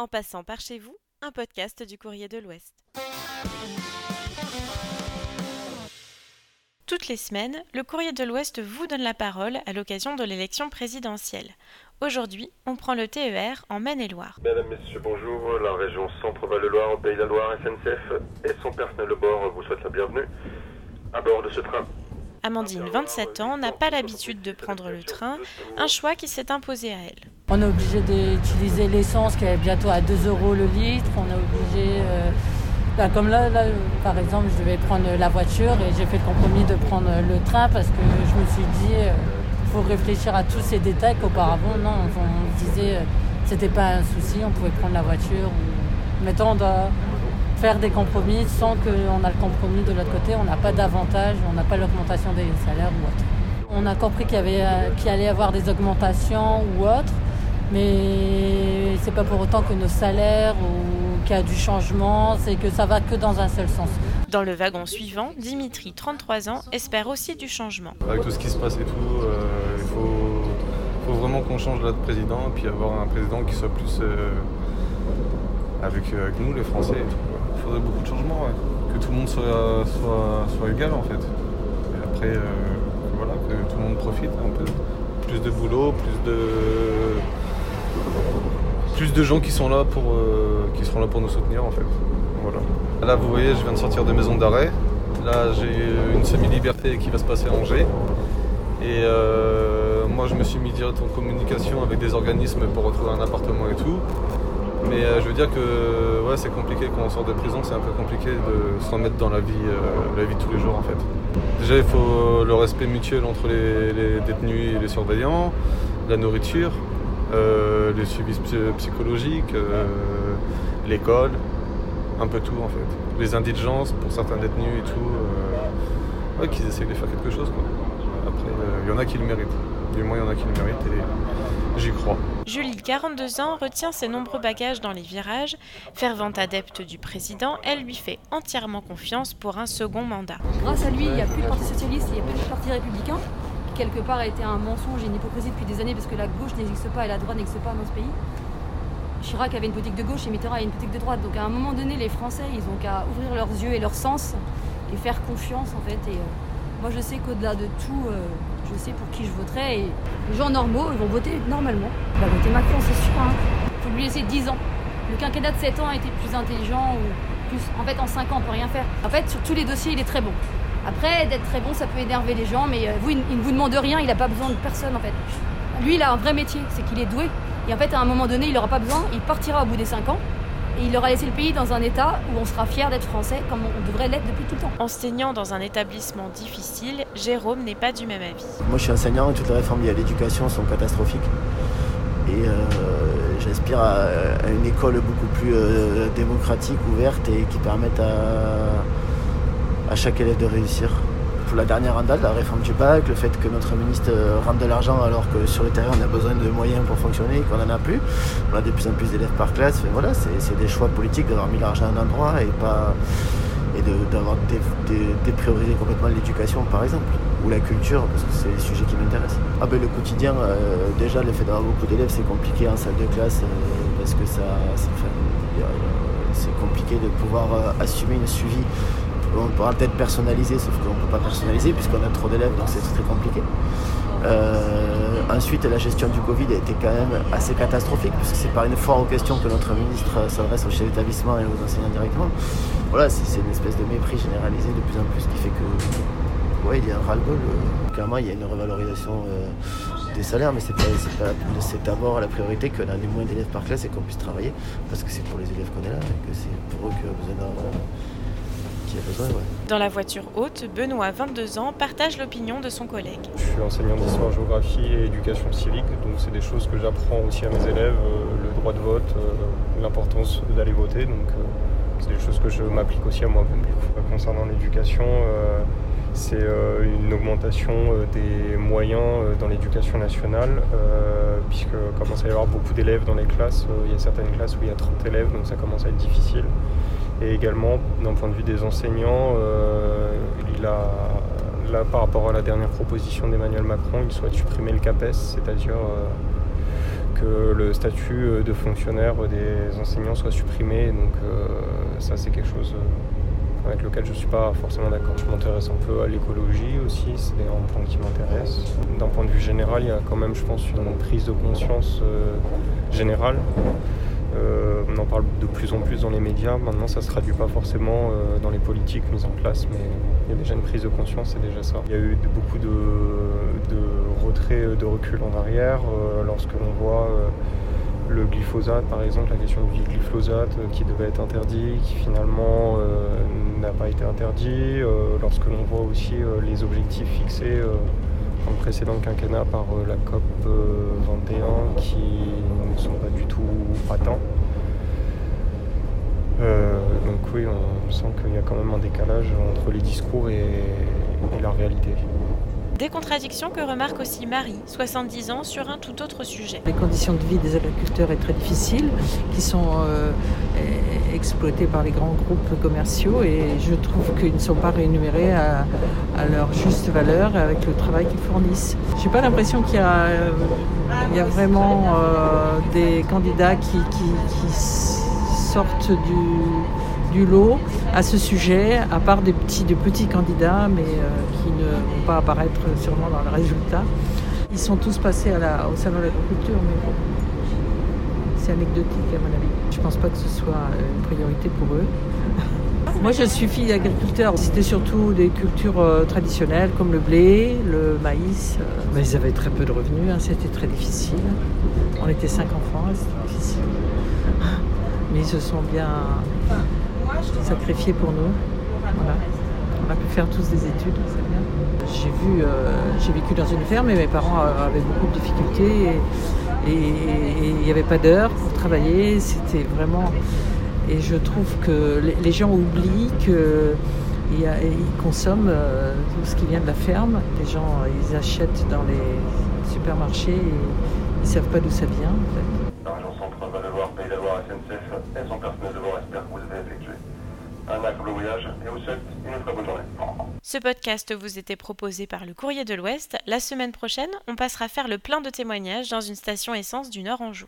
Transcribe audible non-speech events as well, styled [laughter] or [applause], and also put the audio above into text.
En passant par chez vous, un podcast du Courrier de l'Ouest. Toutes les semaines, le Courrier de l'Ouest vous donne la parole à l'occasion de l'élection présidentielle. Aujourd'hui, on prend le TER en Maine-et-Loire. Mesdames, Messieurs, bonjour. La région Centre-Val-de-Loire, Pays de la Loire, SNCF et son personnel de bord vous souhaitent la bienvenue à bord de ce train. Amandine, 27 ans, n'a pas l'habitude de prendre le train, un choix qui s'est imposé à elle. On est obligé d'utiliser l'essence qui est bientôt à 2 euros le litre. On est obligé, euh, bah, comme là, là, par exemple, je devais prendre la voiture et j'ai fait le compromis de prendre le train parce que je me suis dit, il faut réfléchir à tous ces détails qu'auparavant, non, on, disait, euh, c'était pas un souci, on pouvait prendre la voiture. Maintenant, on doit faire des compromis sans qu'on a le compromis de l'autre côté, on n'a pas d'avantage, on n'a pas l'augmentation des salaires ou autre. On a compris qu'il y, avait, euh, qu'il allait y avoir des augmentations ou autre, mais c'est pas pour autant que nos salaires ou qu'il y a du changement, c'est que ça va que dans un seul sens. Dans le wagon suivant, Dimitri, 33 ans, espère aussi du changement. Avec tout ce qui se passe et tout, euh, il faut, faut, vraiment qu'on change là de président et puis avoir un président qui soit plus euh, avec, avec, nous, les Français. Et tout, il faudrait beaucoup de changements, que tout le monde soit, soit, soit égal en fait. Et après, euh, voilà, que tout le monde profite un peu. Plus de boulot, plus de plus de gens qui sont là pour euh, qui seront là pour nous soutenir en fait. Voilà. Là vous voyez je viens de sortir de maison d'arrêt. Là j'ai une semi-liberté qui va se passer à Angers. Et euh, moi je me suis mis direct en communication avec des organismes pour retrouver un appartement et tout. Mais euh, je veux dire que ouais, c'est compliqué quand on sort de prison, c'est un peu compliqué de se remettre dans la vie, la vie de tous les jours en fait. Déjà il faut le respect mutuel entre les détenus et les surveillants, la nourriture, euh, les suivis psychologiques, euh, l'école, un peu tout en fait. Les indulgences pour certains détenus et tout, euh, ouais, qu'ils essayent de faire quelque chose. Quoi. Après, il y en a qui le méritent. Du moins, il y en a qui le méritent et j'y crois. Julie, 42 ans, retient ses nombreux bagages dans les virages. Fervente adepte du président, elle lui fait entièrement confiance pour un second mandat. Grâce à lui, il n'y a plus de parti socialiste, il n'y a plus de parti républicain quelque part a été un mensonge et une hypocrisie depuis des années parce que la gauche n'existe pas et la droite n'existe pas dans ce pays. Chirac avait une politique de gauche et Mitterrand avait une politique de droite. Donc à un moment donné, les Français, ils ont qu'à ouvrir leurs yeux et leurs sens et faire confiance en fait. Et euh, moi, je sais qu'au-delà de tout, euh, je sais pour qui je voterai. Et les gens normaux, ils vont voter normalement. Il va voter Macron, c'est sûr. Hein. faut lui laisser 10 ans. Le quinquennat de 7 ans a été plus intelligent ou plus. En fait, en 5 ans, on peut rien faire. En fait, sur tous les dossiers, il est très bon. Après, d'être très bon, ça peut énerver les gens, mais euh, vous, il ne vous demande rien, il n'a pas besoin de personne en fait. Lui, il a un vrai métier, c'est qu'il est doué. Et en fait, à un moment donné, il n'aura pas besoin, il partira au bout des 5 ans. Et il aura laissé le pays dans un état où on sera fier d'être français, comme on devrait l'être depuis tout le temps. Enseignant dans un établissement difficile, Jérôme n'est pas du même avis. Moi, je suis enseignant et toutes les réformes liées à l'éducation sont catastrophiques. Et euh, j'aspire à, à, une école beaucoup plus euh, démocratique, ouverte et qui permette à à chaque élève de réussir. Pour la dernière andale, la réforme du bac, le fait que notre ministre rentre de l'argent alors que sur le terrain on a besoin de moyens pour fonctionner et qu'on n'en a plus. On a de plus en plus d'élèves par classe. Voilà, c'est des choix politiques d'avoir mis l'argent à un endroit et pas et d'avoir dépriorisé complètement l'éducation par exemple, ou la culture, parce que c'est les sujets qui m'intéressent. Ah ben le quotidien, euh, déjà le fait d'avoir beaucoup d'élèves c'est compliqué en salle de classe euh, parce que ça, c'est compliqué de pouvoir euh, assumer une suivi on pourra peut-être personnaliser, sauf qu'on ne peut pas personnaliser puisqu'on a trop d'élèves, donc c'est très compliqué. Euh, ensuite, la gestion du Covid a été quand même assez catastrophique, puisque c'est par une foire aux questions que notre ministre s'adresse aux chefs d'établissement et aux enseignants directement. Voilà, c'est une espèce de mépris généralisé de plus en plus qui fait que, ouais, il y a un ras-le-bol. Clairement, il y a une revalorisation euh, des salaires, mais c'est d'abord la priorité qu'on ait moins d'élèves par classe et qu'on puisse travailler, parce que c'est pour les élèves qu'on est là, et que c'est pour eux que besoin d'avoir dans la voiture haute, Benoît, 22 ans, partage l'opinion de son collègue. Je suis enseignant d'histoire, géographie et éducation civique, donc c'est des choses que j'apprends aussi à mes élèves, euh, le droit de vote, euh, l'importance d'aller voter, donc euh, c'est des choses que je m'applique aussi à moi-même. Concernant l'éducation, c'est une augmentation des moyens dans l'éducation nationale, puisque commence à y avoir beaucoup d'élèves dans les classes. Il y a certaines classes où il y a 30 élèves, donc ça commence à être difficile. Et également, d'un point de vue des enseignants, euh, il a, là, par rapport à la dernière proposition d'Emmanuel Macron, il souhaite supprimer le CAPES, c'est-à-dire euh, que le statut de fonctionnaire des enseignants soit supprimé. Donc ça c'est quelque chose avec lequel je ne suis pas forcément d'accord. Je m'intéresse un peu à l'écologie aussi, c'est un point qui m'intéresse. D'un point de vue général, il y a quand même, je pense, une prise de conscience euh, générale. Euh, on en parle de plus en plus dans les médias. Maintenant, ça ne se traduit pas forcément euh, dans les politiques mises en place, mais il y a déjà une prise de conscience, c'est déjà ça. Il y a eu beaucoup de, de retrait, de recul en arrière lorsque l'on voit le glyphosate, par exemple, la question du glyphosate euh, qui devait être interdit, qui finalement euh, n'a pas été interdit. Euh, lorsque l'on voit aussi les objectifs fixés précédent quinquennat par la COP 21 qui ne sont pas du tout atteints. donc oui, on sent qu'il y a quand même un décalage entre les discours et la réalité. Des contradictions que remarque aussi Marie, 70 ans, sur un tout autre sujet. Les conditions de vie des agriculteurs sont très difficiles, qui sont euh, exploités par les grands groupes commerciaux et je trouve qu'ils ne sont pas rémunérés à, leur juste valeur avec le travail qu'ils fournissent. Je n'ai pas l'impression qu'il y, a vraiment euh, des candidats qui sortent du du lot à ce sujet, à part des petits, petits candidats, mais euh, qui ne vont pas apparaître sûrement dans le résultat. Ils sont tous passés au salon de l'agriculture, mais bon, c'est anecdotique à mon avis. Je ne pense pas que ce soit une priorité pour eux. [laughs] Moi, je suis fille d'agriculteur. C'était surtout des cultures euh, traditionnelles comme le blé, le maïs. Euh, mais ils avaient très peu de revenus, hein. c'était très difficile. On était cinq enfants, c'était difficile. [laughs] Mais ils se sont bien sacrifié pour nous. On a pu faire tous des études, c'est bien. J'ai vu, euh, j'ai vécu dans une ferme et mes parents avaient beaucoup de difficultés et il n'y avait pas d'heure pour travailler. C'était vraiment. Et je trouve que les gens oublient qu'ils consomment euh, tout ce qui vient de la ferme. Les gens, ils achètent dans les supermarchés et ils ne savent pas d'où ça vient. La région centrale va devoir payer la loi SNCF et son personnel de bord espère que vous avez effectué un agréable Ce podcast vous était proposé par le Courrier de l'Ouest. La semaine prochaine, on passera faire le plein de témoignages dans une station essence du Nord Anjou.